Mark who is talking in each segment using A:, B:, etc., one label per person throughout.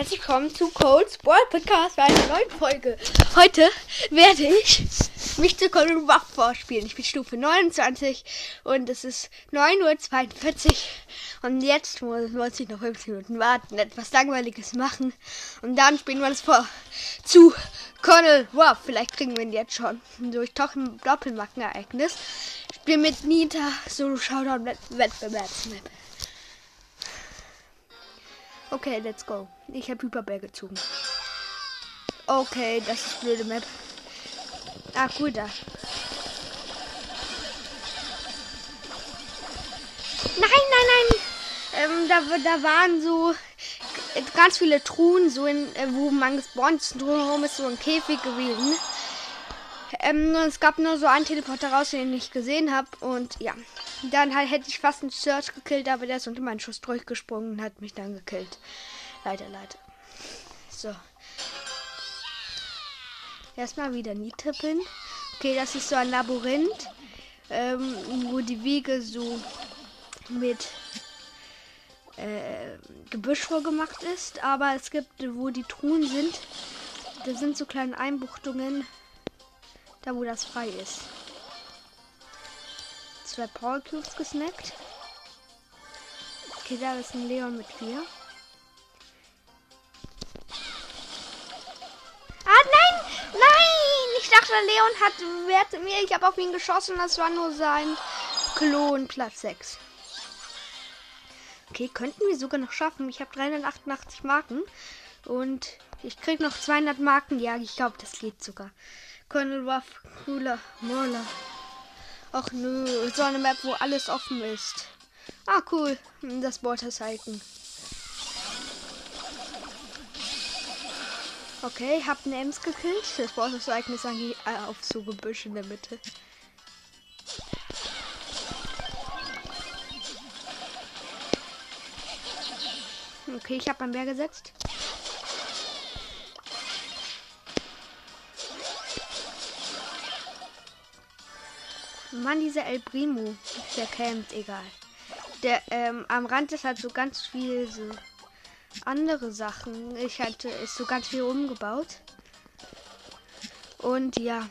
A: herzlich willkommen zu Cold Sport Podcast bei einer neuen Folge. Heute werde ich mich zu Cold Ruff vorspielen. Ich bin Stufe 29 und es ist 9.42 Uhr. Und jetzt muss, ich noch 15 Minuten warten, etwas Langweiliges machen. Und dann spielen wir das vor zu Colonel Ruff. Vielleicht kriegen wir ihn jetzt schon. Durch Doppelmarkenereignis. Spielen mit Nita Solo Showdown Wettbewerbsmap. Okay, let's go. Ich habe Hyperbär gezogen. Okay, das ist blöde Map. Ah, gut da. Nein, nein, nein. Ähm, da, da waren so ganz viele Truhen, so in, äh, wo man gespawnt ist. Drumherum ist so ein Käfig gewesen. Ähm, es gab nur so einen Teleporter raus, den ich gesehen habe. Und ja, dann halt hätte ich fast einen Search gekillt, aber der ist unter meinen Schuss durchgesprungen und hat mich dann gekillt. Leider, leider. So. Erstmal wieder Nietippen. Okay, das ist so ein Labyrinth, ähm, wo die Wiege so mit äh, Gebüsch vorgemacht ist. Aber es gibt, wo die Truhen sind, da sind so kleine Einbuchtungen, da wo das frei ist. Zwei Power Cubes gesnackt. Okay, da ist ein Leon mit vier. Ah, nein! Nein! Ich dachte, Leon hat Werte mir. Ich habe auf ihn geschossen. Das war nur sein Klon Platz 6. Okay, könnten wir sogar noch schaffen. Ich habe 388 Marken. Und ich krieg noch 200 Marken. Ja, ich glaube, das geht sogar. Colonel Ruff, cooler, Moller. Ach nö, so eine Map, wo alles offen ist. Ah, cool. Das Motorcycle. Okay, hab eine Ems gekillt. Das Motorcycle ist eigentlich äh, auf so Gebüsch in der Mitte. Okay, ich habe ein Bär gesetzt. Mann, dieser El Primo, der campt, egal. Der, ähm, am Rand ist halt so ganz viel so andere Sachen. Ich hatte, ist so ganz viel umgebaut. Und ja.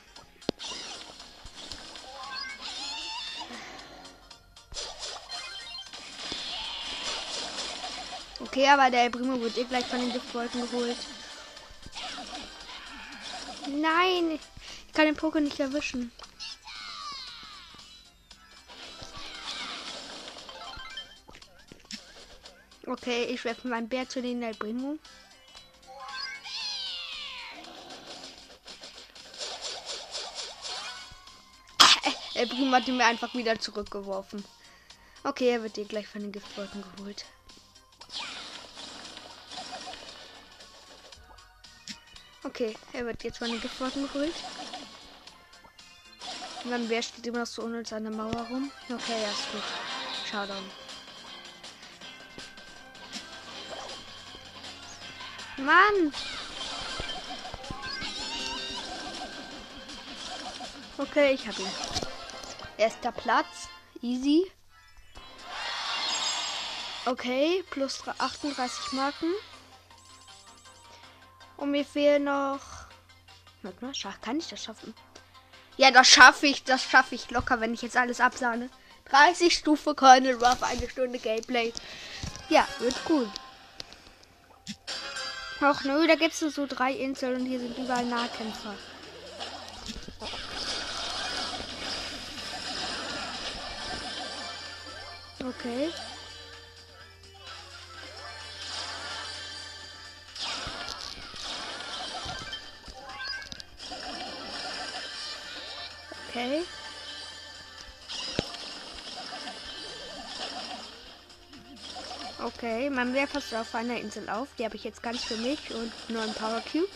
A: Okay, aber der El Primo wird eh gleich von den Giftwolken geholt. Nein, ich kann den Poké nicht erwischen. Okay, ich werfe meinen Bär zu den Albino. El Primo hat ihn mir einfach wieder zurückgeworfen. Okay, er wird hier gleich von den Giftwolken geholt. Okay, er wird jetzt von den Giftwolken geholt. Und mein Bär steht immer noch so unter seiner Mauer rum. Okay, ja, ist gut. Showdown. Mann! Okay, ich habe ihn. Erster Platz. Easy. Okay, plus 38 Marken. Und mir fehlen noch. Warte mal, kann ich das schaffen? Ja, das schaffe ich. Das schaffe ich locker, wenn ich jetzt alles absahne. 30 Stufe Colonel Ruff, eine Stunde Gameplay. Ja, wird gut. Ach nö, da gibt es so drei Inseln und hier sind überall Nahkämpfer. Okay. Okay, man wäre fast auf einer Insel auf. Die habe ich jetzt ganz für mich und neun Power Cubes.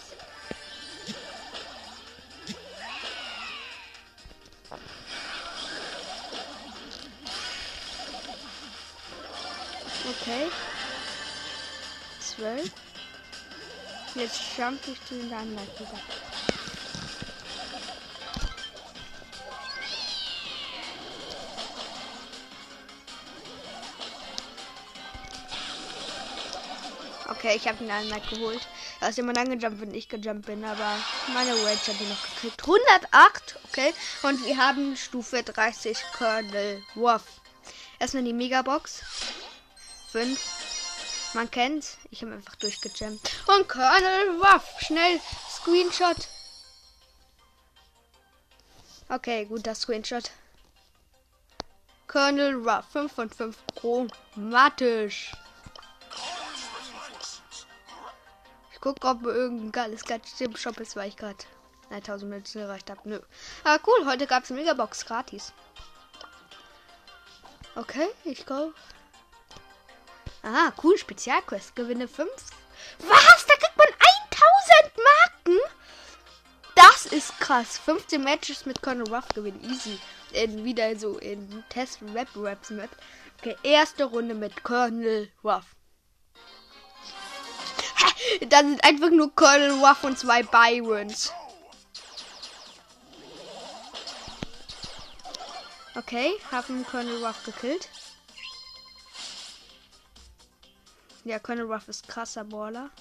A: Okay. Zwölf. Jetzt jump ich zu den anderen. Ich habe ihn einmal geholt. Da ist jemand angejumpt, wenn ich gejumpt bin, aber meine Rage hat ihn noch gekriegt. 108, okay. Und wir haben Stufe 30 Colonel Wolf. Erstmal die Megabox. 5. Man kennt's. Ich habe einfach durchgejammt. Und Colonel Wolf. Schnell. Screenshot. Okay, guter Screenshot. Colonel Ruff 5 von 5 chromatisch. Ich gucke, ob irgendein geiles Gadget im Shop ist, weil ich gerade 1000 Münzen erreicht habe. Nö. Aber cool, heute gab es eine Megabox gratis. Okay, ich go. Ah, cool, Spezialquest. Gewinne 5. Was? Da kriegt man 1000 Marken? Das ist krass. 15 Matches mit Colonel Ruff gewinnen. Easy. In, wieder so in Test Rap Raps mit. Okay, erste Runde mit Colonel Ruff. Da sind einfach nur Colonel Ruff und zwei Byrons. Okay, haben Colonel Ruff gekillt. Ja, Colonel Ruff ist krasser Baller.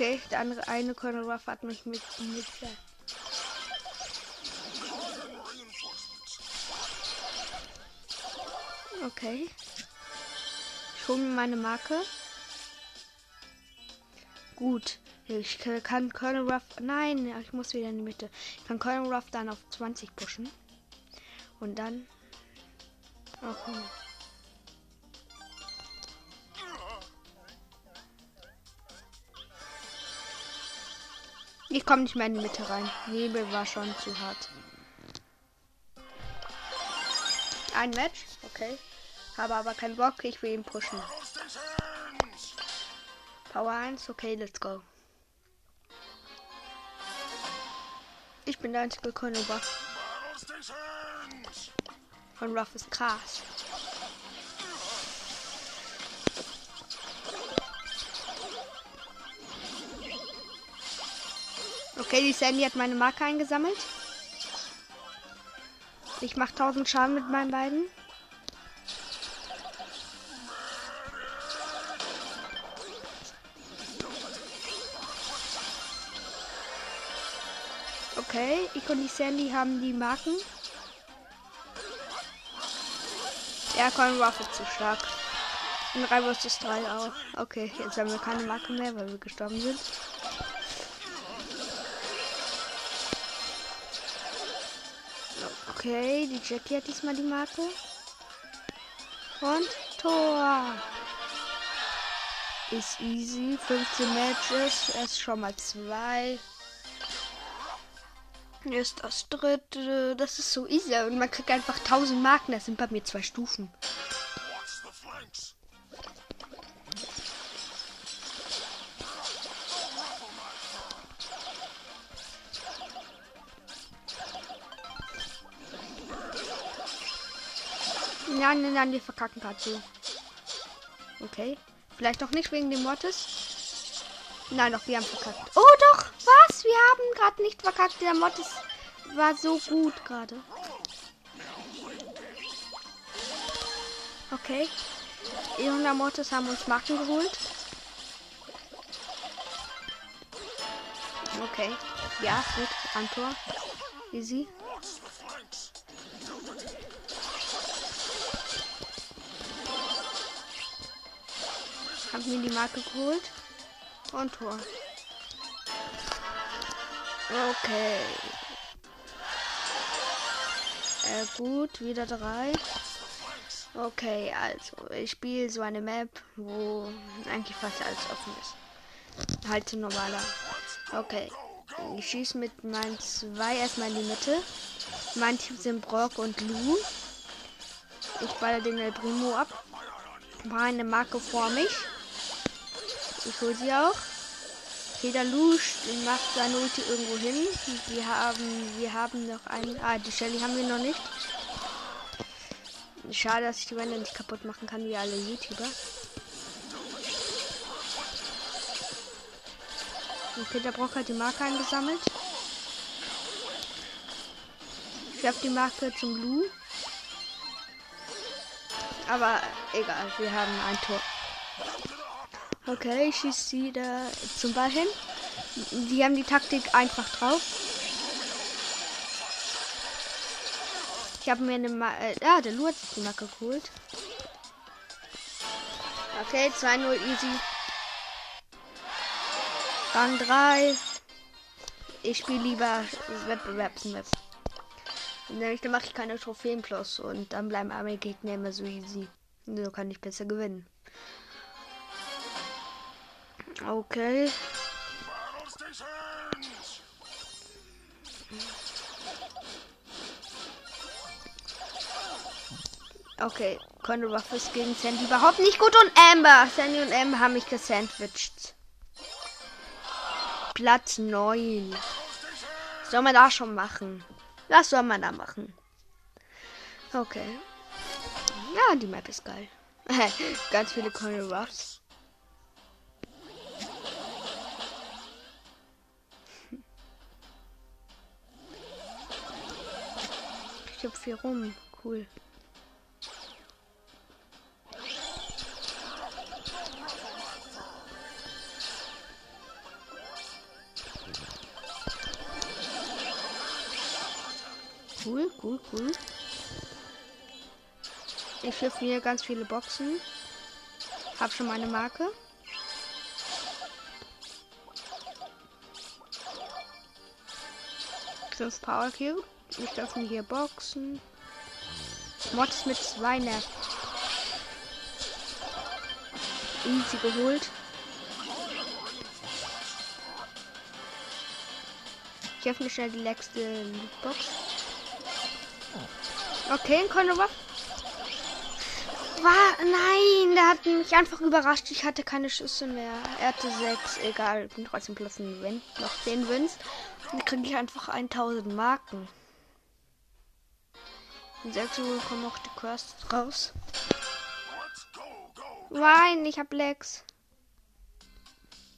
A: Okay, der andere eine Colonel Ruff hat mich mit, mit Okay. Ich hole mir meine Marke. Gut. Ich kann Colonel Ruff. Nein, ich muss wieder in die Mitte. Ich kann Colonel Ruff dann auf 20 pushen. Und dann. Okay. Ich komme nicht mehr in die Mitte rein. Nebel war schon zu hart. Ein Match, okay. Habe aber keinen Bock, ich will ihn pushen. Power 1, okay, let's go. Ich bin der einzige Ruff. Von Ruff ist krass. Okay, die Sandy hat meine Marke eingesammelt. Ich mache 1000 Schaden mit meinen beiden. Okay, ich und die Sandy haben die Marken. Er kann Waffe zu stark. Und 3 vs 3 auch. Okay, jetzt haben wir keine Marke mehr, weil wir gestorben sind. Okay, die Jackie hat diesmal die Marke. Und Tor. Ist easy. 15 Matches. Erst schon mal zwei. Ist das dritte. Das ist so easy. Und man kriegt einfach 1000 Marken. Das sind bei mir zwei Stufen. Nein, nein, nein, wir verkacken gerade so. Okay. Vielleicht doch nicht wegen dem Mortis. Nein, doch, wir haben verkackt. Oh, doch. Was? Wir haben gerade nicht verkackt. Der Mortis war so gut gerade. Okay. Ihr und der Mortis haben uns Marken geholt. Okay. Ja, gut. Antor. Easy. Hab mir die Marke geholt. Und Tor. Okay. Äh, gut, wieder drei. Okay, also ich spiele so eine Map, wo eigentlich fast alles offen ist. Halt normaler. Okay. Ich schieße mit meinen zwei erstmal in die Mitte. Mein Team sind Brock und Lu. Ich baller den El Primo ab. Meine Marke vor mich. Ich hole sie auch. Jeder Lusch macht seine Ulti irgendwo hin. Wir haben, wir haben noch einen. Ah, die Shelly haben wir noch nicht. Schade, dass ich die Wände nicht kaputt machen kann, wie alle YouTuber. Okay, der Brock hat die Marke eingesammelt. Ich habe die Marke zum Blue. Aber egal, wir haben ein Tor. Okay, ich schieße sie da zum Ball hin. Die haben die Taktik einfach drauf. Ich habe mir eine Ma äh, Ah, der Lu hat die Marke geholt. Okay, 2-0 easy. Rang 3. Ich spiele lieber Wettbewerbsmap. Nämlich dann mache ich keine Trophäen plus und dann bleiben alle Gegner immer so easy. So kann ich besser gewinnen. Okay. Okay, Conor Ruff ist gegen Sandy überhaupt nicht gut und Amber. Sandy und Amber haben mich gesandwiched. Platz 9. Soll man da schon machen? Was soll man da machen? Okay. Ja, die Map ist geil. Ganz viele Conor Ruffs. Ich hab viel rum. Cool. Cool, cool, cool. Ich öffne hier ganz viele Boxen. Hab schon meine Marke. Fünf Power Cube. Ich öffne hier Boxen. Mods mit zwei Nerven. Easy geholt. Ich öffne schnell die letzte Box. Okay, ein Conor War. Nein, der hat mich einfach überrascht. Ich hatte keine Schüsse mehr. Er hatte sechs. Egal, ich bin trotzdem plus ein Win. Noch 10 Wins. Dann kriege ich einfach 1000 Marken. In 6 Uhr kommen noch die Quests raus. Nein, ich habe Lex.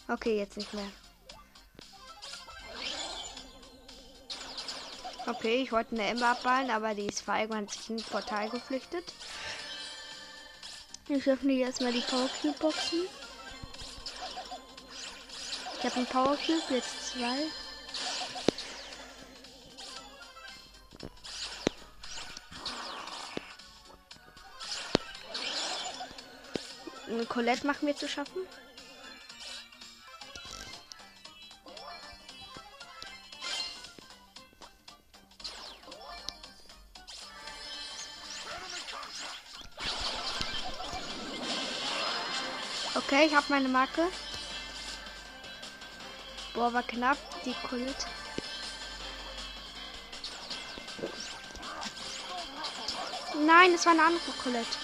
A: Okay, jetzt nicht mehr. Okay, ich wollte eine Emma abballen, aber die ist feig und hat sich in Portal geflüchtet. Ich öffne jetzt mal die Power Cube Boxen. Ich habe einen Power Cube, jetzt zwei. Colette machen wir zu schaffen. Okay, ich habe meine Marke. Boah, war knapp, die Colette. Nein, es war eine andere Colette.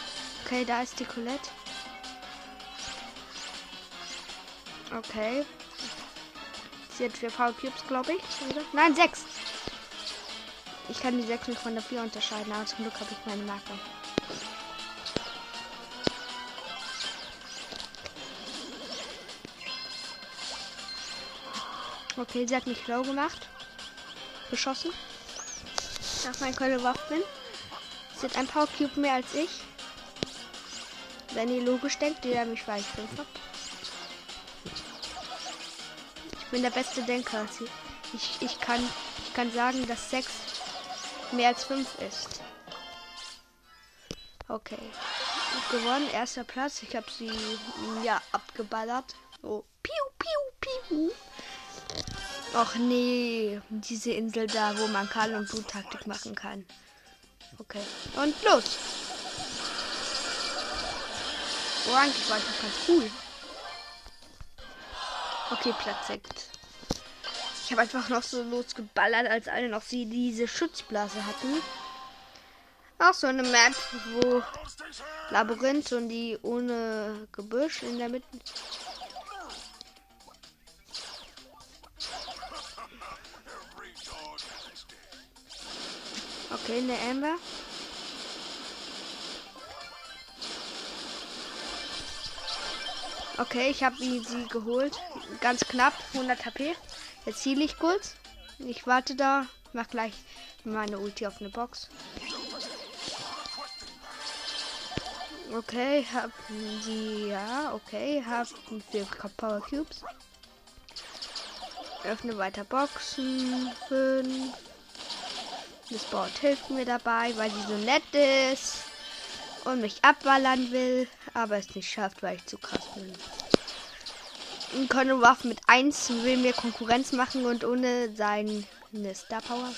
A: Okay, da ist die Colette. Okay. Sie hat vier Power Cubes, glaube ich. Nein, sechs. Ich kann die sechs nicht von der vier unterscheiden, aber zum Glück habe ich meine Marke. Okay, sie hat mich low gemacht. Beschossen. Nach meinen Keule Waffen. Sie hat ein Power Cube mehr als ich. Wenn ihr logisch denkt, der mich weiß 5 hat. Bin der beste Denker. Ich, ich, kann, ich kann sagen, dass 6 mehr als 5 ist. Okay. Gewonnen. Erster Platz. Ich habe sie ja abgeballert. So. Piu, piu, piu. Och nee, diese Insel da, wo man Karl und Blut-Taktik machen kann. Okay. Und los. Oh, eigentlich war das ganz cool. Okay, Platz 6. Ich habe einfach noch so losgeballert, als alle noch sie diese Schutzblase hatten. Auch so eine Map, wo Labyrinth und die ohne Gebüsch in der Mitte. Okay, eine Amber. Okay, ich habe sie geholt. Ganz knapp, 100 HP. Jetzt ziele ich kurz. Ich warte da. Mach gleich meine Ulti auf eine Box. Okay, haben sie. Ja, okay. Haben vier Power Cubes. Öffne weiter Boxen. Fünf. Das Board hilft mir dabei, weil sie so nett ist. Und mich abballern will. Aber es nicht schafft, weil ich zu krass bin. Conor Ruff mit 1 will mir Konkurrenz machen und ohne seine Star Power.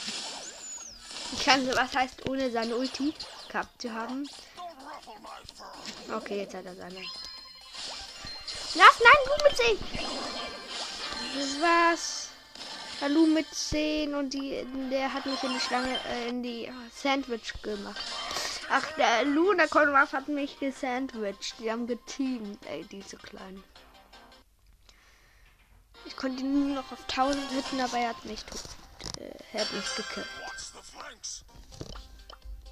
A: Ich kann, was heißt ohne seine Ulti gehabt zu haben. Okay, jetzt hat er seine. Lass, nein, Lu mit 10. Das war's. Lu mit 10 und die, der hat mich in die Schlange, äh, in die Sandwich gemacht. Ach, der Lu und der Konrad hat mich gesandwiched. Die haben geteamt. Ey, diese kleinen. Ich konnte ihn nur noch auf 1000 hitten, aber er hat mich. Äh, mich gekillt.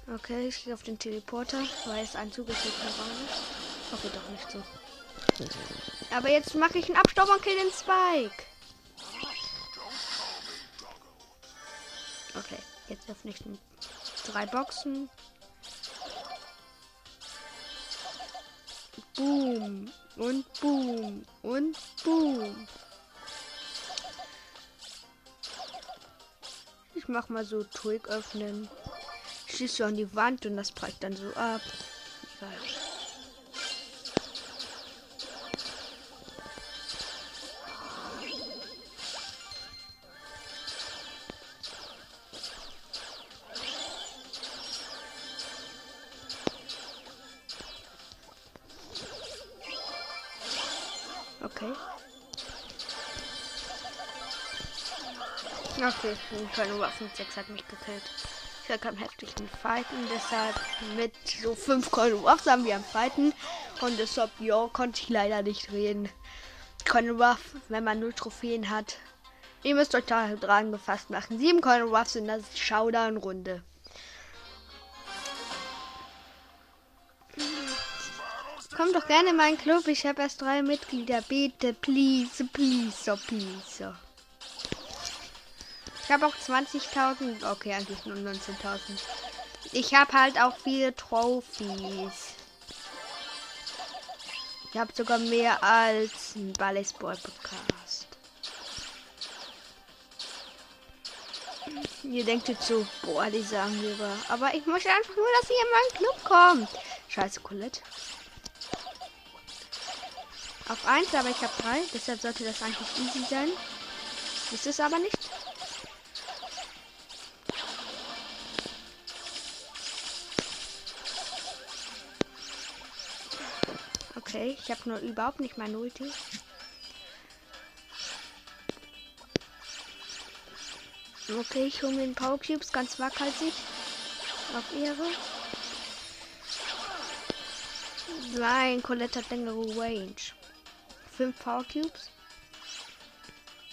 A: Okay, ich gehe auf den Teleporter, weil es ein Raum ist. Okay, doch nicht so. Aber jetzt mache ich einen Abstauber und kill den Spike. Okay, jetzt öffne ich drei Boxen. Boom und Boom und Boom. Ich mach mal so Twig öffnen schießt du an die Wand und das prallt dann so ab. Egal. Okay. Okay, keine Waffen 6 hat mich gekillt. Der kann heftig fighten, deshalb mit so 5 Cold Ruffs haben wir am Fighten. Und deshalb, ja, konnte ich leider nicht reden. Cold Ruff, wenn man nur Trophäen hat. Ihr müsst euch da dran gefasst machen. 7 Cold Ruffs in der Showdown-Runde. Doch gerne in meinen Club. Ich habe erst drei Mitglieder. Bitte, please, please, oh, please. Ich habe auch 20.000. Okay, eigentlich nur 19.000. Ich habe halt auch viele Trophys. Ich habe sogar mehr als ein Ballesball Podcast. Ihr denkt jetzt so, boah, die sagen lieber. Aber ich möchte einfach nur, dass ihr in meinen Club kommt. Scheiße, Colette. Auf 1, aber ich habe 3. Deshalb sollte das eigentlich easy sein. Ist es aber nicht. Okay, ich habe nur überhaupt nicht mein Ulti. Okay, ich hole mir den Power Cubes ganz waghalsig. Auf Ehre. Nein, Colette hat längere Range. Fünf Power Cubes.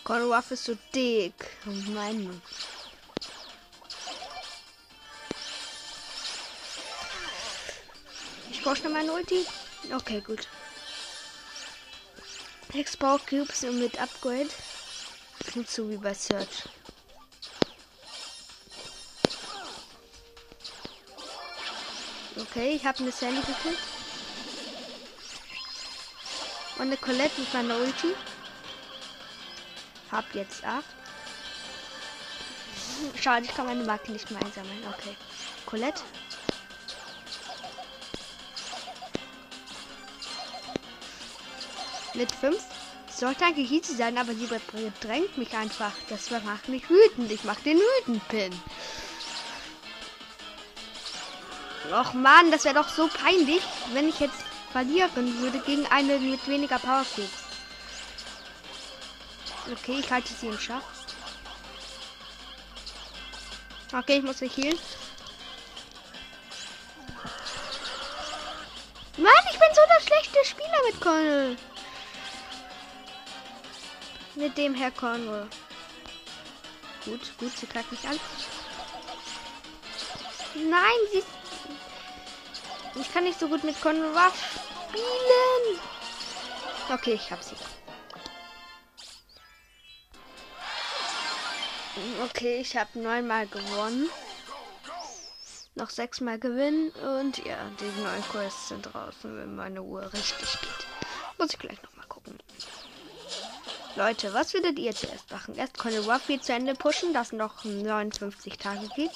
A: Conor ist so dick. Mann. Ich brauche schnell meine Ulti. Okay, gut. Export Cubes und mit Upgrade. Klingt so wie bei Search. Okay, ich habe eine Sandy gekriegt. Und eine Colette mit meiner Ulti. Hab jetzt 8. Schade, ich kann meine Marke nicht mehr einsammeln. Okay. Colette. mit 5. Sollte eigentlich easy sein, aber sie bedrängt mich einfach. Das macht mich wütend. Ich mach den wütend Pin. Och man, das wäre doch so peinlich, wenn ich jetzt verlieren würde gegen eine mit weniger Power Cubes. Okay, ich halte sie im Schach. Okay, ich muss mich healen. Mann, ich bin so der schlechte Spieler mit Colonel mit dem Herr Cornwall. Gut, gut, sie greift mich an. Nein, sie. Ich kann nicht so gut mit Cornwall spielen. Okay, ich hab sie. Okay, ich habe neunmal gewonnen. Noch sechsmal gewinnen und ja, die neuen Quests sind draußen, wenn meine Uhr richtig geht. Muss ich gleich nochmal gucken. Leute, was würdet ihr zuerst machen? Erst Conny Ruffy zu Ende pushen, das noch 59 Tage geht.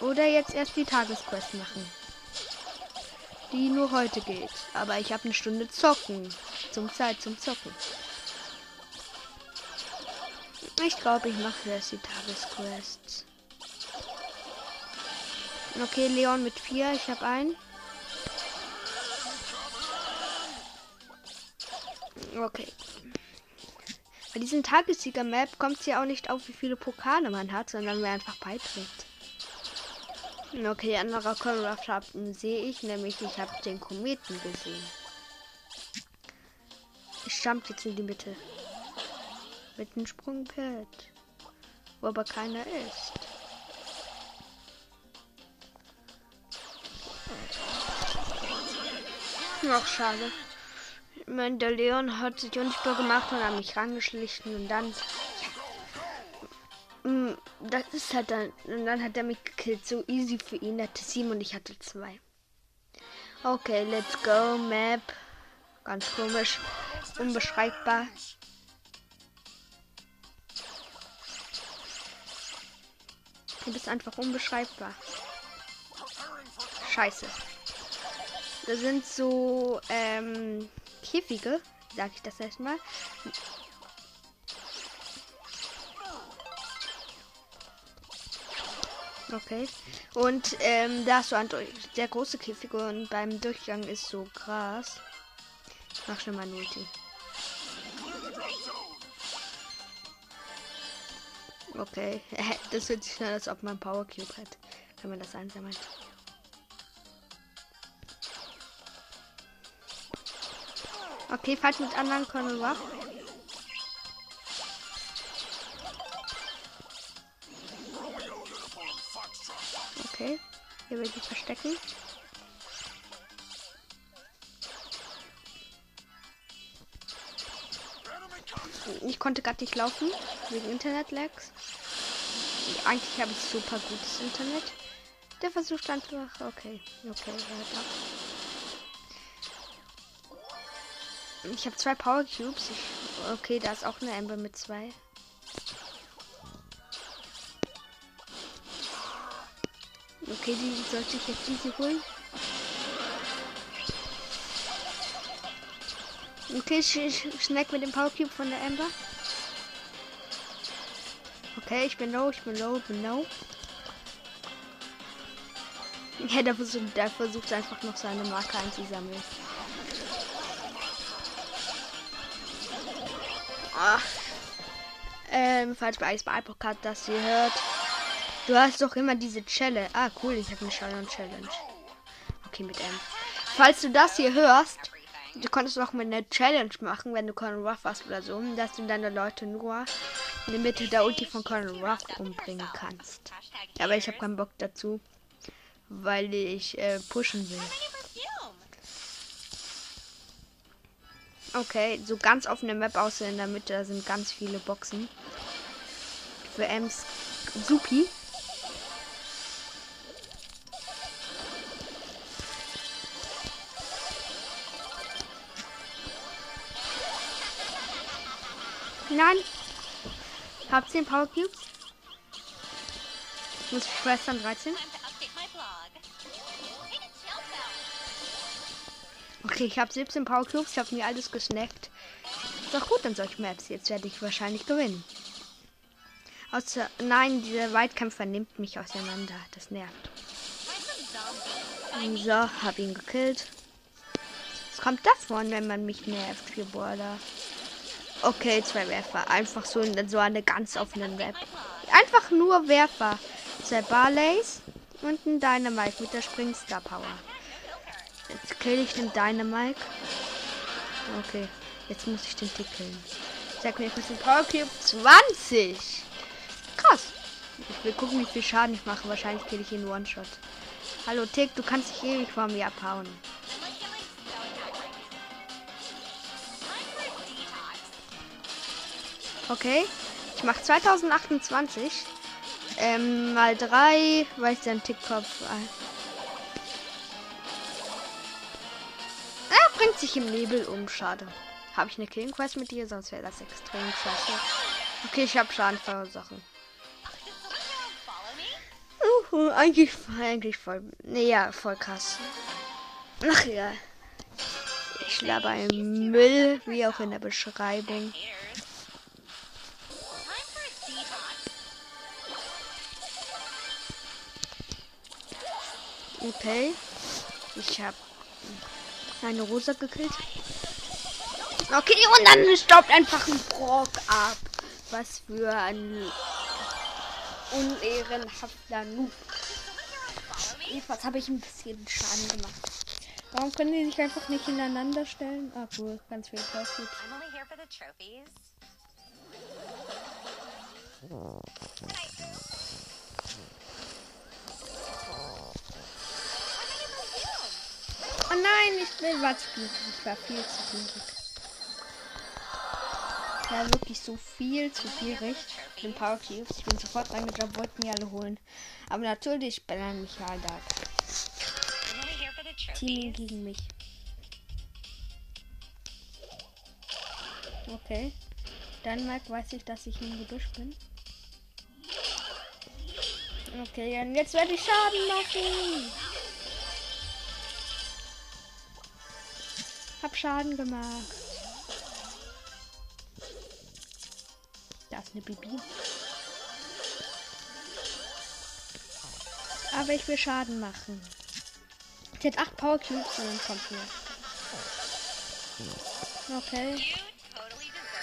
A: Oder jetzt erst die Tagesquest machen. Die nur heute geht. Aber ich habe eine Stunde zocken. Zum Zeit zum Zocken. Ich glaube, ich mache erst die Tagesquests. Okay, Leon mit vier. Ich habe einen. Okay. Bei diesem Tagessieger-Map kommt es ja auch nicht auf, wie viele Pokale man hat, sondern wer einfach beiträgt. Okay, anderer Konrad sehe ich, nämlich ich habe den Kometen gesehen. Ich jump jetzt in die Mitte. Mit einem Sprungpad. Wo aber keiner ist. Ach, schade. Ich meine, der Leon hat sich unsichtbar gemacht und hat mich rangeschlichen und dann. Mm, das ist halt dann. Und dann hat er mich gekillt. So easy für ihn. Er hatte sieben und ich hatte zwei. Okay, let's go. Map. Ganz komisch. Unbeschreibbar. Du bist einfach unbeschreibbar. Scheiße. Da sind so ähm, Käfige, sag ich das erstmal. Okay. Und ähm, da ist so ein sehr große Käfige und beim Durchgang ist so Gras. Mach schon mal ein Ulti. Okay. Das hört sich an, als ob man Power Cube hat, wenn man das einsammelt. Okay, falls mit anderen können wir. Okay, hier will ich verstecken. Ich konnte gerade nicht laufen wegen Internet-Lags. Eigentlich habe ich super gutes Internet. Der versucht einfach. Okay, okay, ja, Ich habe zwei Power Cubes. Ich, okay, da ist auch eine Ember mit zwei. Okay, die sollte ich jetzt easy holen. Okay, ich, ich schneck mit dem Power Cube von der Ember. Okay, ich bin low, ich bin low, ich bin low. Ja, der versucht, der versucht einfach noch seine Marke einzusammeln. Ach. Ähm, falls bei Ice Podcast das ihr hört. Du hast doch immer diese Challenge. Ah, cool, ich habe eine Challenge Challenge. Okay, mit M. Falls du das hier hörst, du konntest doch mal eine Challenge machen, wenn du Colonel Ruff hast oder so, dass du deine Leute nur in der Mitte der Ulti von Colonel Ruff umbringen kannst. Aber ich habe keinen Bock dazu, weil ich äh, pushen will. Okay, so ganz offene Map außer in der Mitte, da sind ganz viele Boxen. Für Ems Supi. Nein. Hab 10 Power Cubes. Muss Schwestern 13. Okay, ich habe 17 Power Cubes, ich habe mir alles gesnackt. Ist doch gut an solchen Maps. Jetzt werde ich wahrscheinlich gewinnen. Außer, nein, dieser Weitkämpfer nimmt mich auseinander. Das nervt. So, hab ihn gekillt. Was kommt davon, wenn man mich nervt, für Border? Okay, zwei Werfer. Einfach so in so eine ganz offenen Map. Einfach nur Werfer. Zwei Barleys und ein Dynamite mit der Springstar Power. Jetzt kill ich den Dynamite. Okay, jetzt muss ich den Tick killen. Sag mir, kurz den Power Cube 20. Krass. Ich will gucken, wie viel Schaden ich mache. Wahrscheinlich kill ich ihn One-Shot. Hallo Tick, du kannst dich ewig vor mir abhauen. Okay. Ich mache 2028. Ähm, mal 3, weil ich dann Tickkopf. Er bringt sich im Nebel um, schade. Habe ich eine Killing Quest mit dir, sonst wäre das extrem klasse. Okay, ich habe Schaden verursachen. Uh, eigentlich, eigentlich voll. Nee, ja, voll krass. Ach ja. Ich laber einen Müll, wie auch in der Beschreibung. Okay. Ich habe eine Rosa gekillt. Okay, und dann staubt einfach ein Brock ab. Was für ein unehrenhafter Noob. Jedenfalls habe ich ein bisschen Schaden gemacht. Warum können die sich einfach nicht ineinander stellen? Ah, cool, ganz viel Profit. Oh nein, ich will was Ich war viel zu gierig. Ja, wirklich so viel zu gierig. Ich bin Power Cubes. Ich bin sofort reingejumpt, wollten die alle holen. Aber natürlich bellern mich halt da. Team gegen mich. Okay. Dann Mike weiß ich, dass ich im Gebüsch bin. Okay, und jetzt werde ich Schaden machen. Schaden gemacht. Da ist eine Bibi. Aber ich will Schaden machen. Sie hat 8 Power Cubes und dann kommt mir. Okay.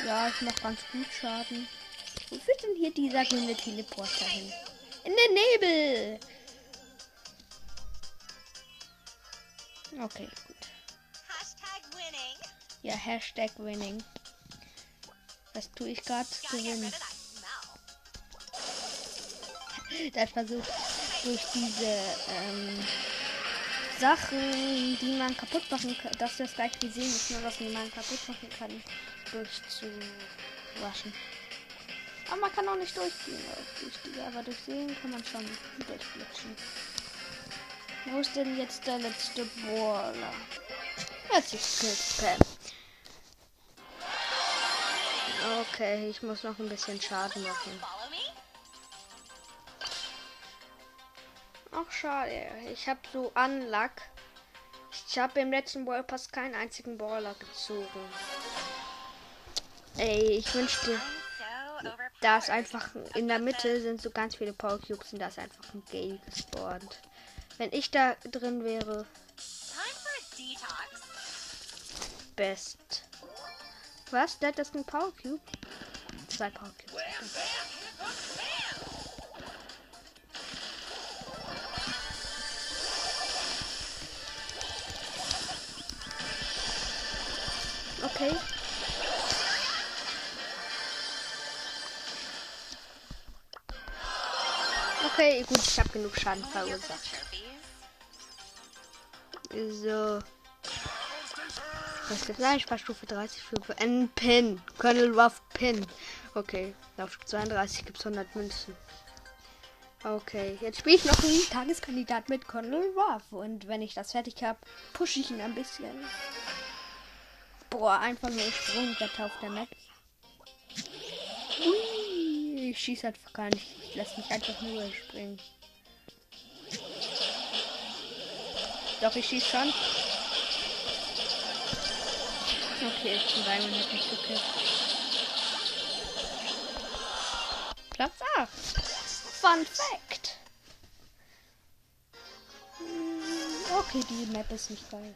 A: Ja, ich mach ganz gut Schaden. Wo führt denn hier dieser grüne Teleporter hin? In den Nebel! Okay. Ja, Hashtag Winning. Was tue ich gerade? Gewinnen. Der versucht durch diese ähm, Sachen, die man kaputt machen kann, dass das gleich wie sehen ist, nur was man kaputt machen kann, durchzuwaschen. Aber man kann auch nicht durchgehen, durch die, aber durchsehen kann man schon durchglitschen. Wo ist denn jetzt der letzte Brawler? Das ist Skillspam. Okay, ich muss noch ein bisschen Schaden machen. Ach, schade. Ich habe so Unluck. Ich habe im letzten Ball Pass keinen einzigen Baller gezogen. Ey, ich wünschte, da ist einfach in der Mitte sind so ganz viele Power Cubes und da ist einfach ein Gale gespawnt. Wenn ich da drin wäre. Best. Was? Der hat das ein Power Cube? Zwei Power Cubes. Okay. Okay, gut, ich habe genug Schaden verursacht. So. Das? Ich war Stufe 30 für einen Pin. Colonel Ruff Pin. Okay, auf 32 gibt es 100 Münzen. Okay, jetzt spiele ich noch einen Tageskandidat mit Colonel Ruff. Und wenn ich das fertig habe, pushe ich ihn ein bisschen. Boah, einfach nur Sprungbrett auf der Map. Ui, ich schieße einfach gar nicht. Ich lasse mich einfach nur springen. Doch, ich schieße schon. Okay, ich bin Diamond hat mich gekillt. Platz 8. Fun Fact. Hm, okay, die Map ist nicht geil.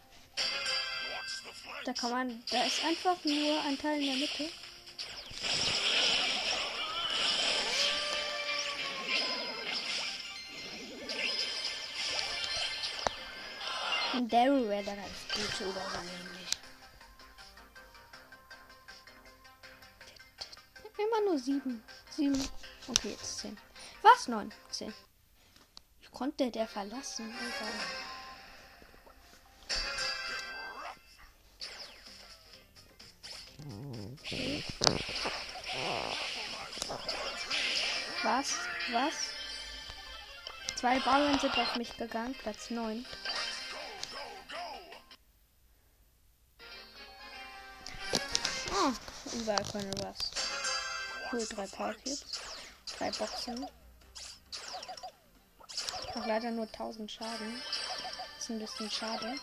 A: Da kann man, da ist einfach nur ein Teil in der Mitte. Und Daryl wäre da ganz gut oder Immer nur sieben. Sieben. Okay, jetzt zehn. Was? Neun. Zehn. Wie konnte der verlassen? Egal. Was? Was? Zwei Bauern sind auf mich gegangen, Platz 9. Oh, überall keine was. Cool, drei Cubes. Drei Boxen. Mach leider nur 1000 Schaden. Ist ein bisschen schade.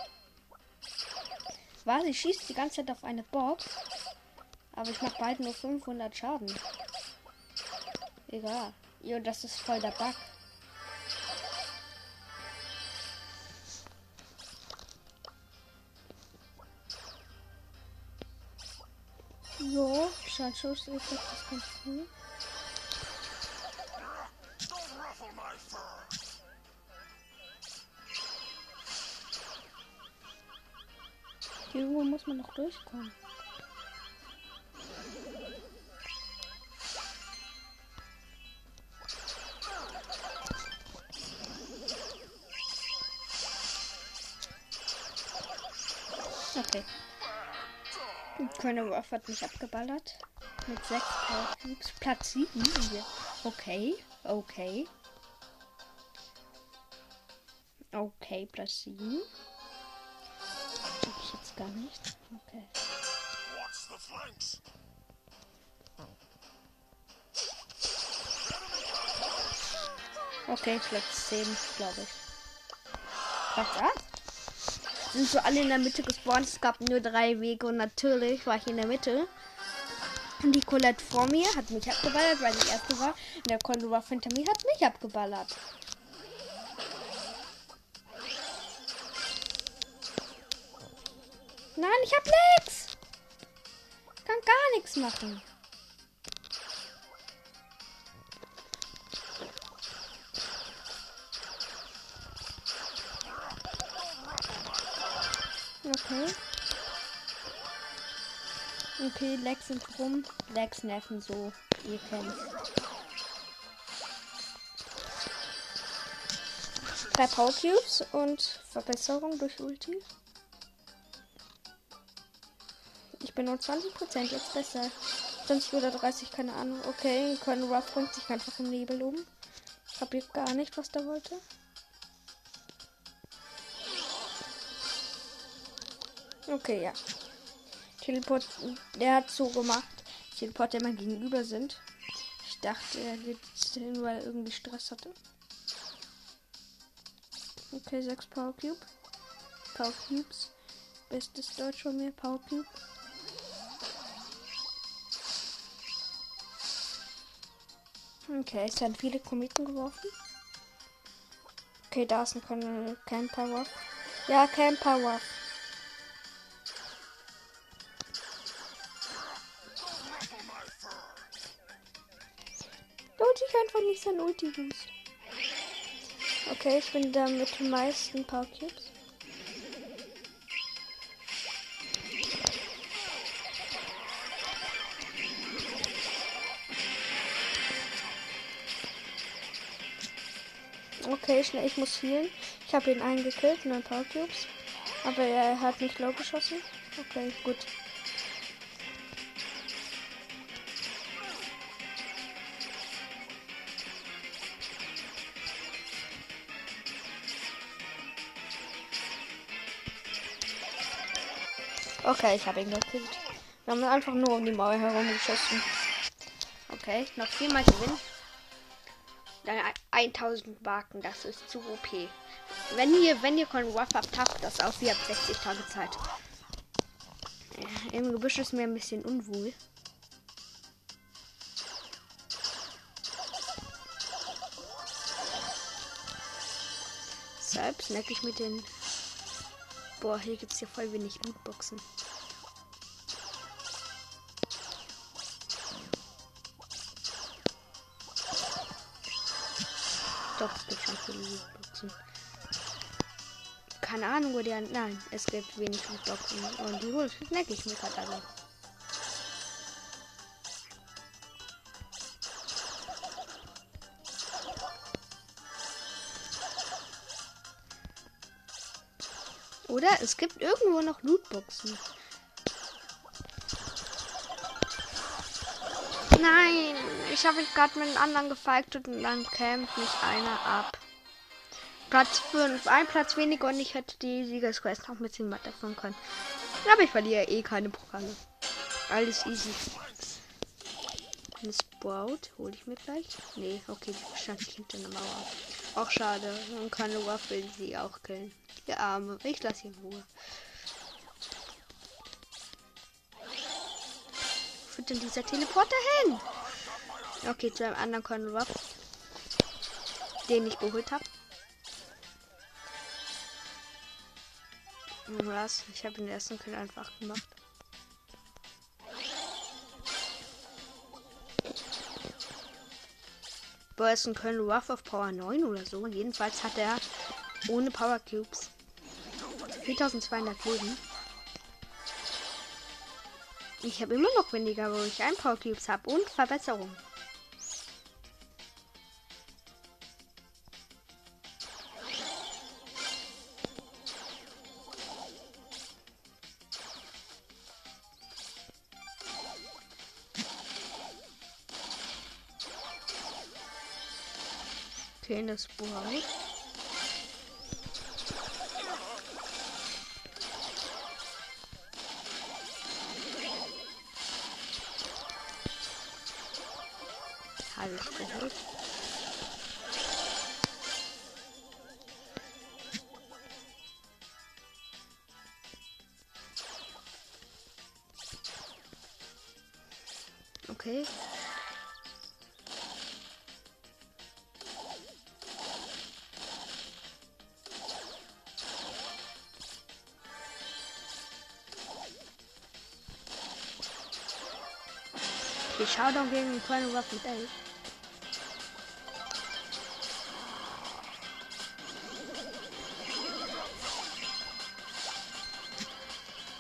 A: Was? Ich schieße die ganze Zeit auf eine Box. Aber ich mache bald nur 500 Schaden. Egal. Jo, das ist voll der Bug. Jo, Schadschuss ist das ganz cool. Irgendwo muss man noch durchkommen. Okay. Colonel Ruff hat mich abgeballert. Mit 6 Power Cubes. Platz 7 hier. Okay, okay. Okay, Platz 7. Hab ich jetzt gar nicht. Okay. Okay, Platz 10, glaube ich. Was das? Sind so alle in der Mitte gespawnt. Es gab nur drei Wege und natürlich war ich in der Mitte. Und die Colette vor mir hat mich abgeballert, weil ich erste war. Und der Condor hinter mir hat mich abgeballert. Nein, ich hab nix. Kann gar nichts machen. Okay. Okay, Lex sind rum. Lex nerven so. Ihr kennt. Drei Power Cubes und Verbesserung durch Ulti. Ich bin nur 20% jetzt besser. 20 oder 30, keine Ahnung. Okay, Colonel Ruff bringt sich einfach im Nebel um. Ich hab jetzt gar nicht, was der wollte. Okay, ja. Teleport, der hat so gemacht. Teleport, der mal gegenüber sind. Ich dachte, er geht hin, weil er irgendwie Stress hatte. Okay, 6 Power Cube. Power Cubes. Bestes Deutsch von mir, Power Cube. Okay, es werden viele Kometen geworfen. Okay, da ist ein Camp Power. Ja, Camp Power. Sein Ulti Boost. Okay, ich bin da mit den meisten Power Cubes. Okay, schnell, ich muss healen. Ich habe ihn eingekillt, neun Power Cubes. Aber er hat nicht low geschossen. Okay, gut. Okay, ich habe ihn gekillt. Wir haben einfach nur um die Mauer herum geschossen. Okay, noch viermal gewinnen. Dann 1000 Marken, das ist zu OP. Wenn ihr, wenn ihr keinen Ruff habt, habt das auf. Ihr habt 60 Tage Zeit. Im Gebüsch ist mir ein bisschen unwohl. Deshalb snack ich mit den. Boah, hier gibt es ja voll wenig Lootboxen. Doch, es gibt schon viele Lootboxen. Keine Ahnung, wo an. Nein, es gibt wenig Lootboxen. Und die hol snack ich mir gerade alle. Oder es gibt irgendwo noch Lootboxen. Nein, ich habe mich gerade mit einem anderen gefeigt und dann kämpft mich einer ab. Platz 5, ein Platz weniger und ich hätte die Siegersquest noch mit dem weiterführen können. Aber ich verliere eh keine Pokale. Alles easy. Eine Sprout hole ich mir gleich. Nee, okay, die stand hinter der Mauer. Auch schade. Und keine Waffel sie auch killen. Die Arme. Ich lasse sie in Ruhe. Führt denn dieser Teleporter hin? Okay, zu einem anderen Colonel Ruff. Den ich geholt habe. Was? Ich habe den ersten Kill einfach gemacht. Boah, ist ein Colonel Ruff auf Power 9 oder so. Jedenfalls hat er ohne Power Cubes 4200 Leben. Ich habe immer noch weniger, wo ich ein Power Cubes habe und Verbesserung. Okay, das Buch. Alles Showdown gegen Colonel Ruff mit 11.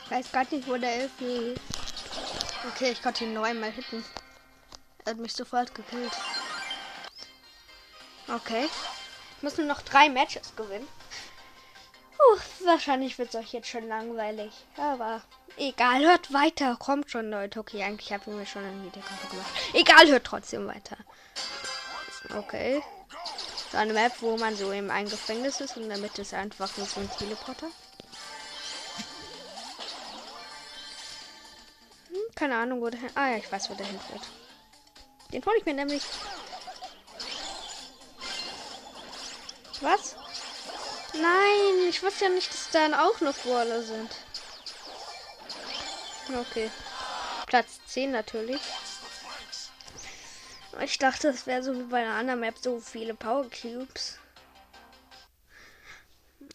A: Weiß gar nicht, wo der Elf ist. Okay, ich konnte ihn neunmal hitten. Er hat mich sofort gekillt. Okay. Ich muss nur noch drei Matches gewinnen. Puh, wahrscheinlich wird es euch jetzt schon langweilig. Aber egal, hört weiter. Kommt schon, Leute. Okay, eigentlich habe ich mir schon ein Video gemacht. Egal, hört trotzdem weiter. Okay. So eine Map, wo man so im ein Gefängnis ist und Mitte ist einfach nur so ein Teleporter. Hm, keine Ahnung, wo der hin. Ah ja, ich weiß, wo der hin wird. Den hole ich mir nämlich. Was? Nein, ich wusste ja nicht, dass dann auch noch Brawler sind. Okay. Platz 10 natürlich. Ich dachte, es wäre so wie bei einer anderen Map so viele Power Cubes.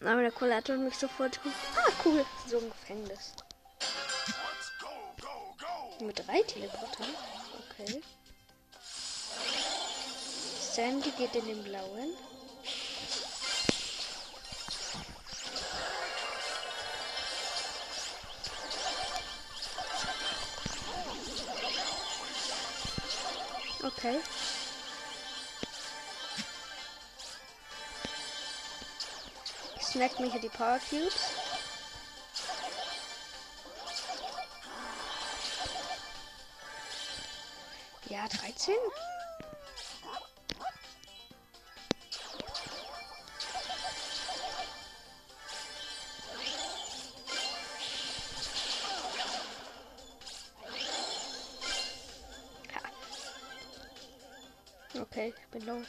A: Aber der Kollator hat mich sofort. Ah, cool. So ein Gefängnis. Mit drei Teleportern. Okay. Sandy geht in den blauen. Okay. Ich snack mir hier die Power Cubes. Ja, 13? Bin low.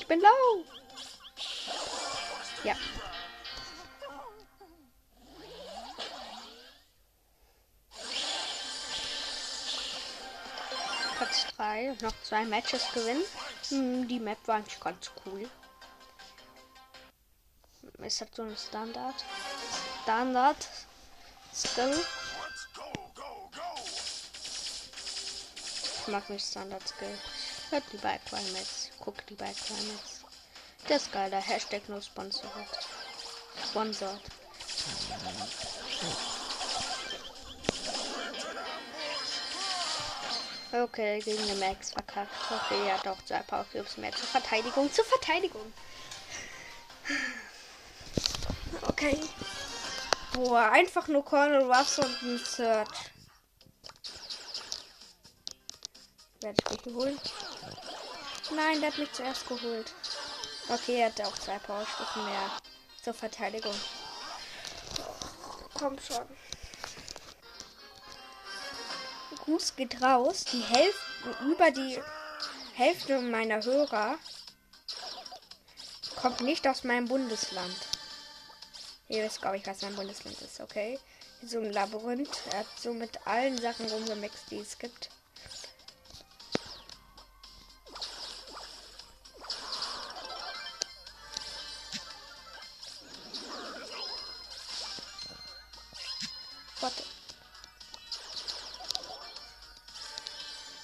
A: Ich bin low. Ja. Platz 3 und noch zwei Matches gewinnen. Hm, die Map war eigentlich ganz cool. Es hat so einen Standard. Standard Skill. Ich mag nicht Standard Skill. Hört die bei Climax. Guck die bei Climax. Der ist geil, der Hashtag nur sponsored. Sponsored. Okay, gegen den Max verkackt. Okay, er hat auch zwei Power mehr zur Verteidigung. Zur Verteidigung. Okay. Boah, einfach nur Cornel Ruffs und ein Search. Werde ich mich geholt? Nein, der hat mich zuerst geholt. Okay, er hat auch zwei Powerstufen mehr zur Verteidigung. Komm schon. Gruß geht raus. Die Hälfte, über die Hälfte meiner Hörer kommt nicht aus meinem Bundesland. Ihr wisst, glaube ich, was mein Bundesland ist, okay? So ein Labyrinth. Er hat so mit allen Sachen rumgemixt, die es gibt. Warte.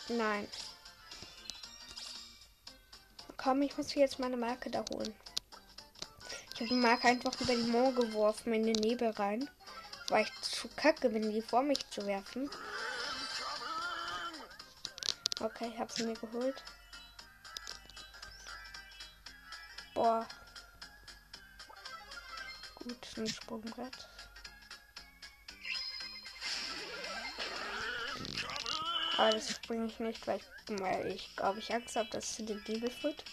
A: Nein. Komm, ich muss jetzt meine Marke da holen. Ich habe die Marke einfach über die Mauer geworfen in den Nebel rein. War ich zu kacke bin, die vor mich zu werfen. Okay, ich habe sie mir geholt. Boah. Gut, ein Sprungbrett. Aber das springe ich nicht, weil ich, weil ich glaube, ich Angst habe, dass es den Nebel wird.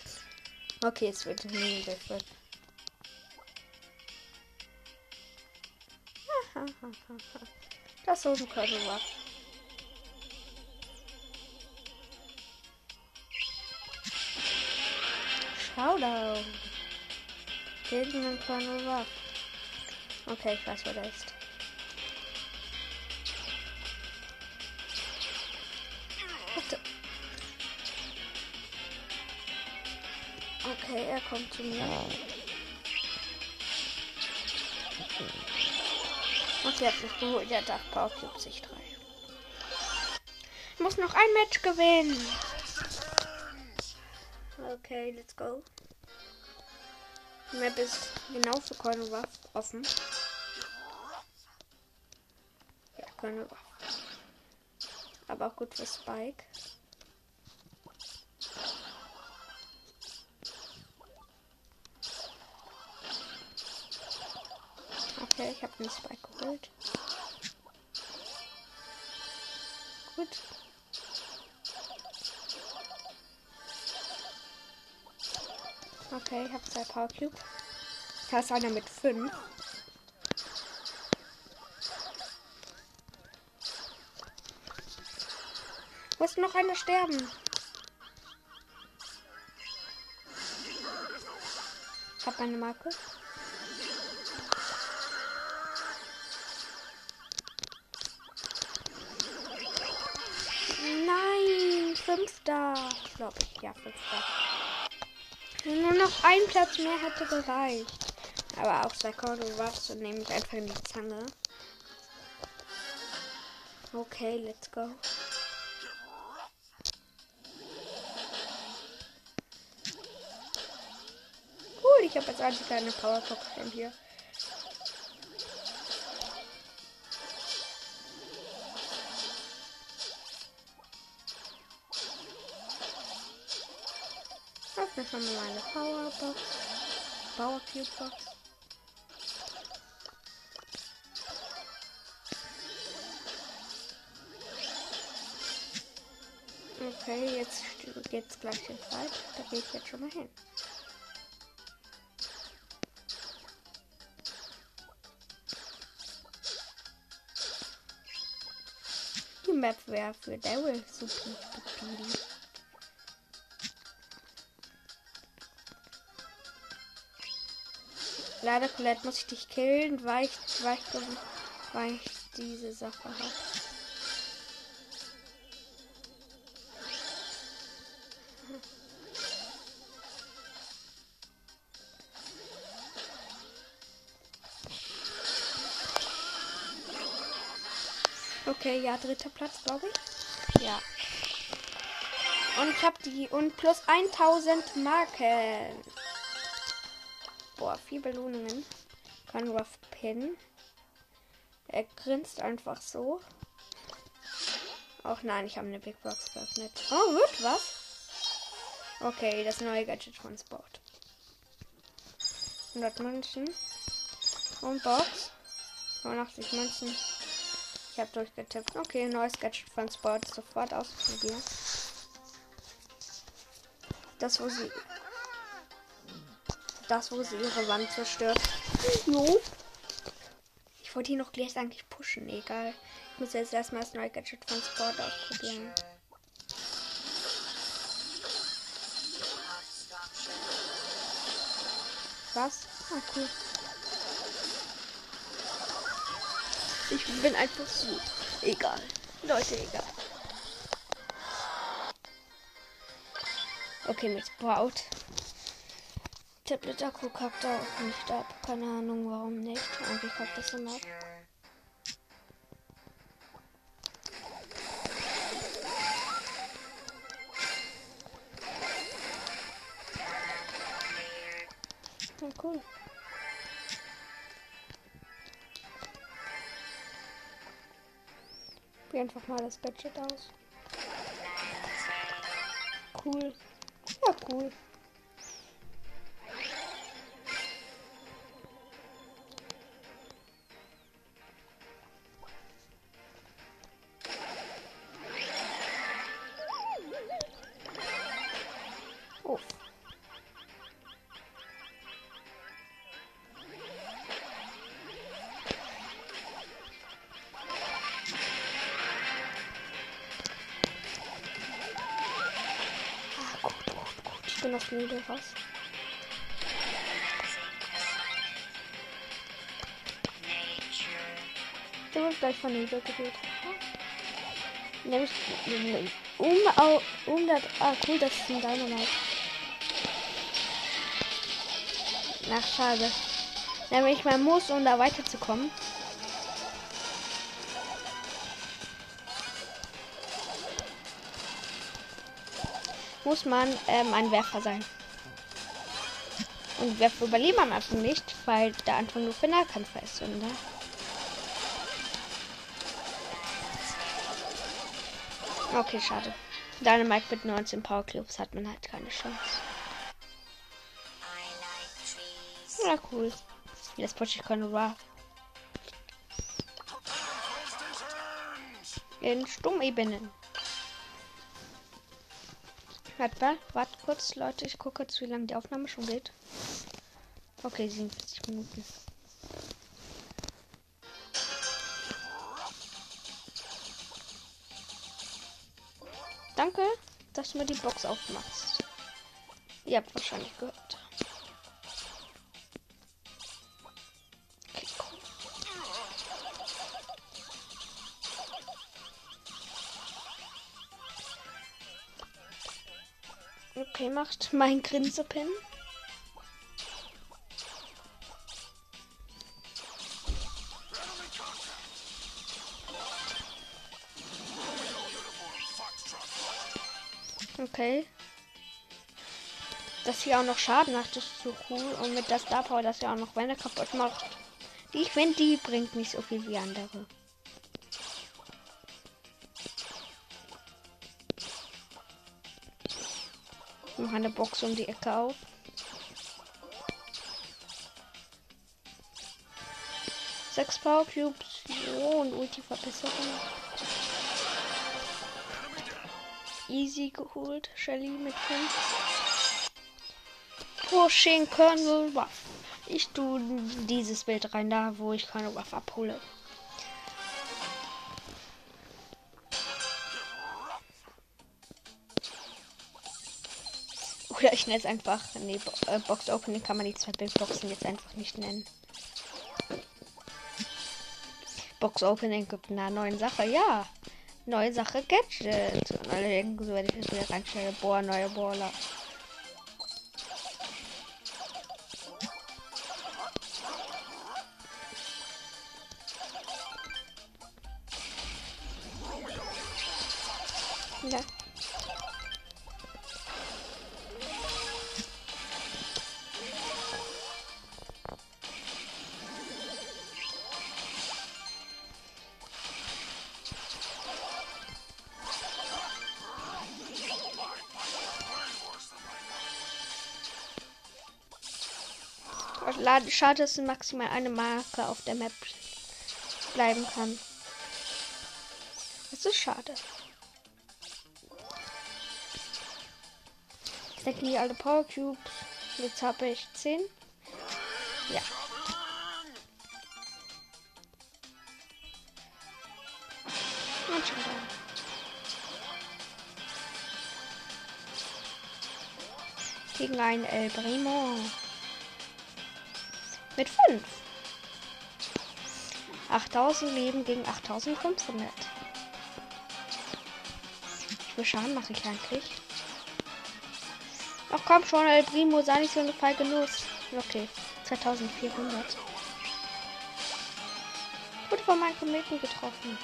A: Okay, es wird ein Nebel Das so ein Körper war. Showdown. Gegen den Ruff. Okay, ich weiß, wo der ist. Okay, er kommt zu mir. Und jetzt ist geholt der Dach Power Cube sich 3. Ich muss noch ein Match gewinnen. Okay, let's go. Die Map ist genauso Colonel Ruff offen. Ja, Ruff. Aber auch gut für Spike. Okay, ich habe den Spike Power Cube. Da ist einer mit fünf. Muss noch einer sterben. Ich habe meine Marke. Nein, fünfter. Glaube ich, ja, fünfter. Nur noch ein Platz mehr hätte gereicht. Aber auch Cordo Ruffs und nehme ich einfach in die Zange. Okay, let's go. Cool, ich habe jetzt eigentlich keine Powerbox hier. Powerbox. Power Cube Box. Okay, jetzt geht's gleich in Fight. Da gehe ich jetzt schon mal hin. Die Map wäre für Daryl super stupide. Leider, Colette, muss ich dich killen, weil ich, weil ich, weil ich diese Sache habe. Okay, ja, dritter Platz, glaube ich. Ja. Und ich habe die und plus 1000 Marken. Boah, vier Belohnungen. Kann Ruff Pin. Er grinst einfach so. Auch nein, ich habe eine Big Box geöffnet. Oh, gut, was? Okay, das neue Gadget von Sport. 100 Münzen. Und Box. 89 Münzen. Ich habe durchgetippt. Okay, neues Gadget von. Sofort ausprobieren. Das, wo sie. Das, wo sie ihre Wand zerstört. Jo. Ich wollte hier noch gleich eigentlich pushen. Egal. Ich muss jetzt erstmal das neue Gadget von Sport ausprobieren. Was? Ah, cool. Ich bin einfach so. Egal. Leute, egal. Okay, mit Sprout. Tablet Akku kackt auch nicht ab. Keine Ahnung warum nicht. Eigentlich kackt das immer ab. Ja, cool. Probier einfach mal das Gadget aus. Cool. Ja, cool. Müde raus. Du wirst gleich von Nebel gerät. Nämlich um, um das. Ah, cool, das ist ein Dynamite. Ach, schade. Nämlich man muss, um da weiterzukommen. Muss man ähm, ein Werfer sein. Und Werfer überleben am Anfang nicht, weil der Anfang nur für Nahkämpfer ist. Ne? Okay, schade. Dynamite mit 19 Power Cubes hat man halt keine Chance. Ja, cool. Jetzt push ich keine Ra. In Stummebenen. Warte, mal, warte kurz, Leute. Ich gucke jetzt, wie lange die Aufnahme schon geht. Okay, 47 Minuten. Danke, dass du mir die Box aufmachst. Ihr habt wahrscheinlich gehört. Okay, macht mein Grinsepin. Okay. Das hier auch noch Schaden macht, ist so cool. Und mit der Star Power, das ja auch noch Wände kaputt macht. Ich finde, die bringt nicht so viel wie andere. Noch eine Box um die Ecke auf. Sechs Power Cubes. Jo, und Ulti-Verbesserung. Easy geholt. Shelly mit 5. Pushing Colonel Waff. Ich tue dieses Bild rein, da wo ich keine Waffe abhole. Oder ich nenne es einfach. Nee, Bo äh, Box Opening kann man die zwei Bildboxen jetzt einfach nicht nennen. Box Opening gibt eine neue Sache, ja. Neue Sache Gadget. Und alle denken so, wenn ich das wieder reinstelle, boah, neue Baller. Schade, dass maximal eine Marke auf der Map bleiben kann. Das ist schade. Jetzt die alle Power Cubes. Jetzt habe ich 10. Ja. Und schon da. Gegen ein El Primo. Mit 5. 8000 Leben gegen 8500. Wie viel Schaden mache ich eigentlich? Ach komm schon, El Primo, sei nicht so eine feige Nuss. Okay, 2400. Wurde von meinen Kometen getroffen.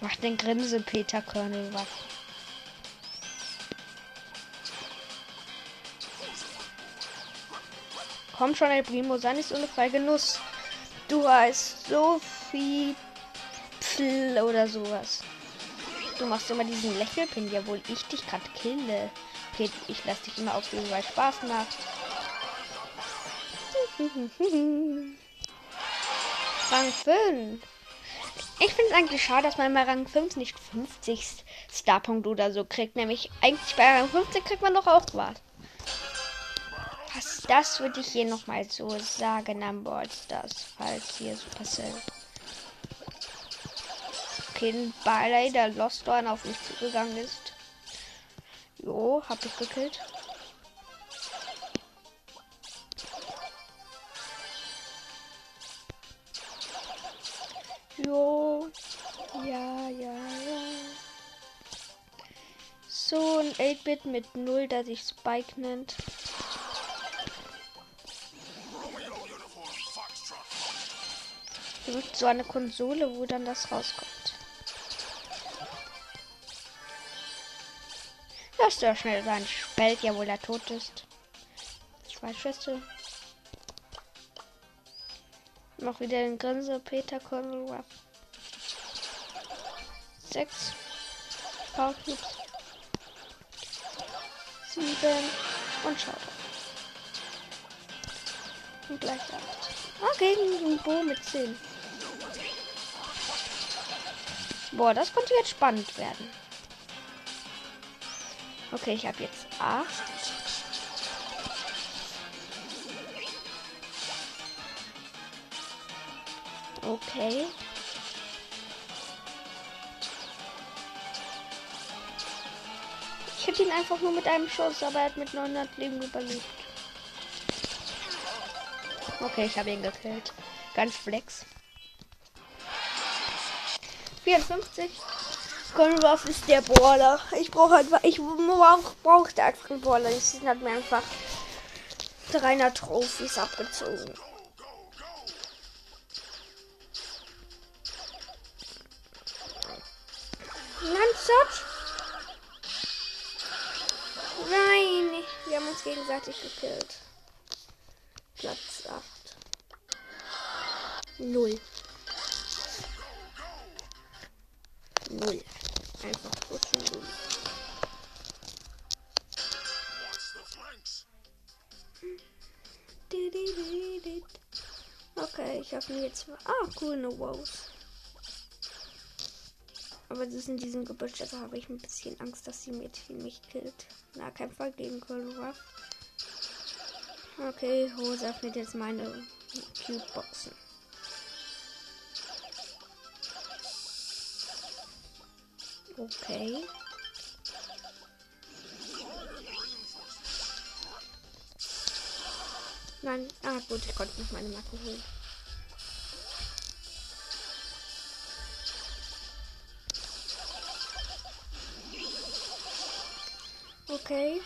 A: Mach den Grinse, Peter Colonel, was? Komm schon, El Primo, sei nicht so eine feige Nuss. Du heißt Sophie Pfl oder sowas. Du machst immer diesen Lächelpin, ja wohl ich dich gerade kille. Pet, ich lass dich immer auflegen, weil Spaß macht. Rang 5. Ich finde es eigentlich schade, dass man bei Rang 5 nicht 50 Starpunkte oder so kriegt. Nämlich eigentlich bei Rang 50 kriegt man doch auch was. Das würde ich hier nochmal so sagen am Boardstars, falls hier so passiert. Okay, Barley, der Lost One auf mich zugegangen ist. Jo, hab ich gekillt. Jo. Ja, ja, ja. So ein 8-Bit mit 0, der sich Spike nennt. So eine Konsole, wo dann das rauskommt. Lass doch schnell sein Spelt, ja wohl er tot ist. Zwei Schüsse. Noch wieder den Grinse, Peter Conrad. Sechs. Powercubes. Sieben. Und schaut. Und gleich acht. Ah, gegen den Bo mit zehn. Boah, das könnte jetzt spannend werden. Okay, ich habe jetzt 8. Okay. Ich hätte ihn einfach nur mit einem Schuss, aber er hat mit 900 Leben überlebt. Okay, ich habe ihn gekillt. Ganz flex. 54. Conwurf ist der Brawler. Ich brauche einfach, ich brauche einfach einen Brawler. Ich hat mir einfach 300 Trophys abgezogen. Landshot? Nein, wir haben uns gegenseitig gekillt. Platz 8. 0. Null. Einfach so schwul. Okay, ich habe mir jetzt. Ah, cool, eine Wows. Aber das in diesem Gebüsch, also habe ich ein bisschen Angst, dass sie Mädchen mich killt. Na, kein Fall gegen Colora. Okay, Rose öffnet jetzt meine Cube-Boxen. Okay. Nein, ah gut, ich konnte nicht meine Marken holen. Okay.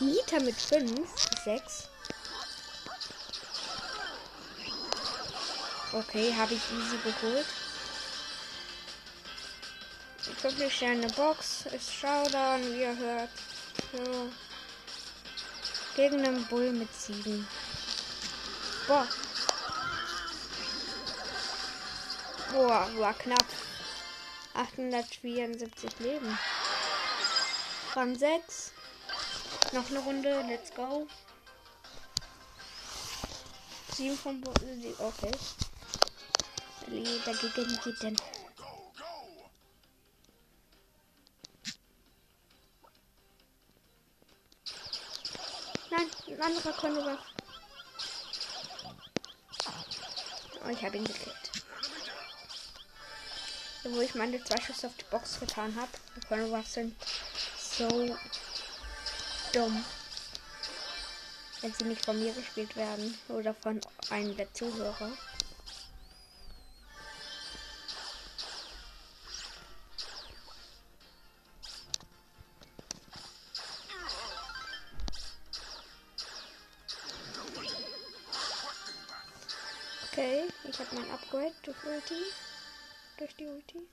A: Mieter mit 5, 6. Okay, habe ich easy geholt. Wirklich Sterne Box ist Showdown, wie ihr hört. So. Gegen einen Bull mit 7. Boah. Boah, war knapp. 874 Leben. Rang 6. Noch eine Runde, let's go. Sieben von Bo Okay. Dagegen geht denn. Ein anderer Konrad. Oh, ich habe ihn gekillt. Wo ich meine zwei Schüsse auf die Box getan habe. Die Konrad sind so dumm. Wenn sie nicht von mir gespielt werden oder von einem der Zuhörer. Upgrade durch Ulti. Durch die Ulti.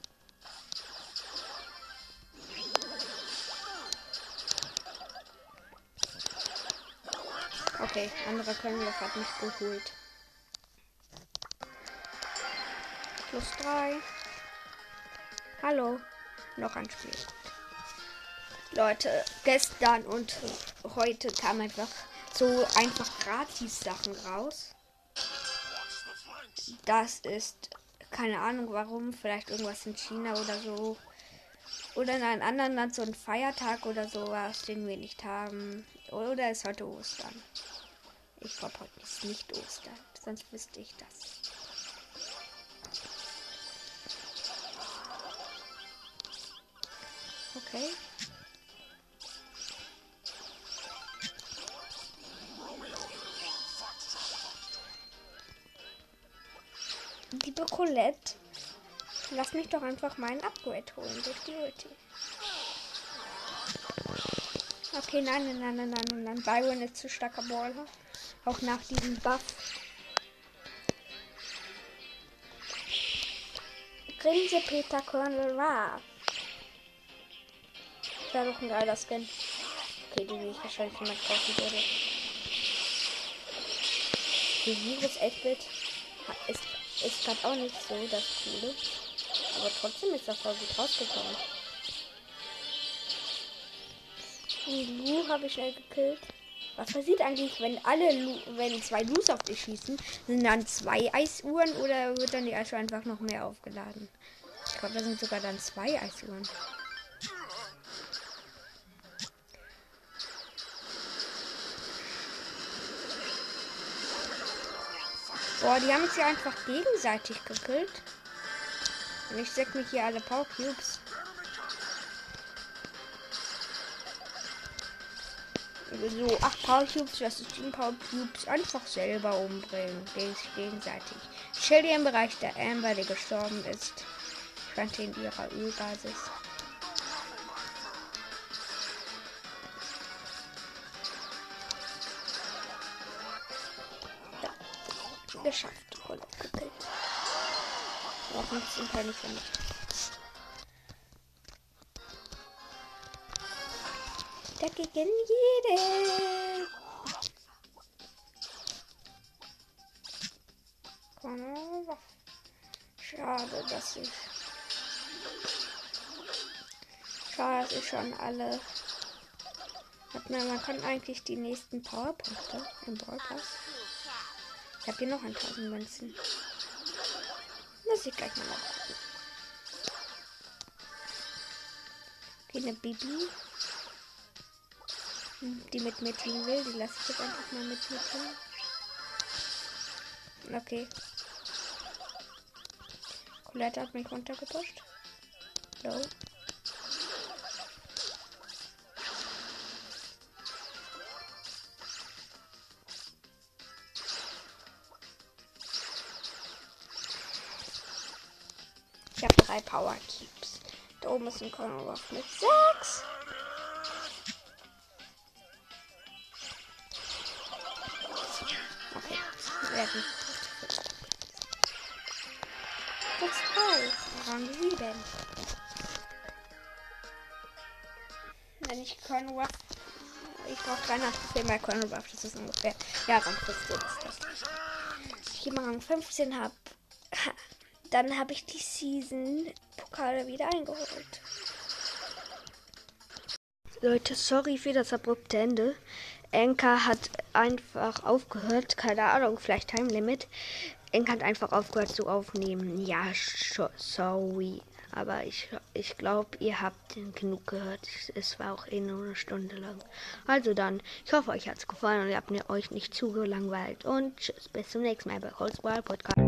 A: Okay, anderer Königlich hat mich geholt. Plus drei. Hallo. Noch ein Spiel. Leute, gestern und heute kam einfach so einfach gratis Sachen raus. Das ist keine Ahnung warum, vielleicht irgendwas in China oder so. Oder in einem anderen Land so ein Feiertag oder sowas, den wir nicht haben. Oder ist heute Ostern? Ich glaube, heute ist nicht Ostern. Sonst wüsste ich das. Okay. Liebe Colette, lass mich doch einfach meinen Upgrade holen durch die Ulti. Okay, nein, nein, nein, nein, nein, nein. Byron ist zu starker Baller. Auch nach diesem Buff. Grinse Peter Colonel Ra. Wäre doch ein geiler Skin. Okay, den ich wahrscheinlich niemand kaufen würde. Die Virus 8-Bit ist, ist gerade auch nicht so das Coole. Aber trotzdem ist das voll gut rausgekommen. Und Lu habe ich schnell gekillt. Was passiert eigentlich, wenn alle, Lu wenn zwei Lus auf dich schießen? Sind dann zwei Eisuhren oder wird dann die Eisuhr einfach noch mehr aufgeladen? Ich glaube, da sind sogar dann zwei Eisuhren. Boah, die haben sich einfach gegenseitig gekillt. Und ich säck mich hier alle Power Cubes. so 8 Power Cubes versus 7 Power Cubes einfach selber umbringen, sich gegenseitig. Shelly im Bereich der Amber, die gestorben ist. Ich fand in ihrer Ölbasis. Geschafft. Urlaub gekillt. Auch 15 kann ich damit. Dagegen jede. Schade, dass ich. Schade, dass ich schon alle. Man, man kann eigentlich die nächsten Powerpunkte im Brawl Habe hier noch ein 1000 Münzen. Muss ich gleich mal nachgucken. Okay, eine Bibi. Die mit mir teamen will, die lasse ich jetzt einfach mal mit mir teamen. Okay. Colette hat mich runtergepusht. So. Oben ist ein Colonel mit sechs. werden. Ist toll. Rang 7. Wenn ich Colonel. Ich brauche 300 mehr Colonel. Das ist ungefähr. Ja, Rang 15 ist das. Ich immer Rang 15 habe. Dann habe ich die Season Pokale wieder eingeholt. Leute, sorry für das abrupte Ende. Enka hat einfach aufgehört, keine Ahnung, vielleicht Time Limit. Enka hat einfach aufgehört zu aufnehmen. Ja, sorry. Aber ich, ich glaube, ihr habt genug gehört. Es war auch eh nur eine Stunde lang. Also dann, ich hoffe, euch hat es gefallen und ihr habt mir euch nicht zu gelangweilt. Und tschüss, bis zum nächsten Mal bei Holzball Podcast.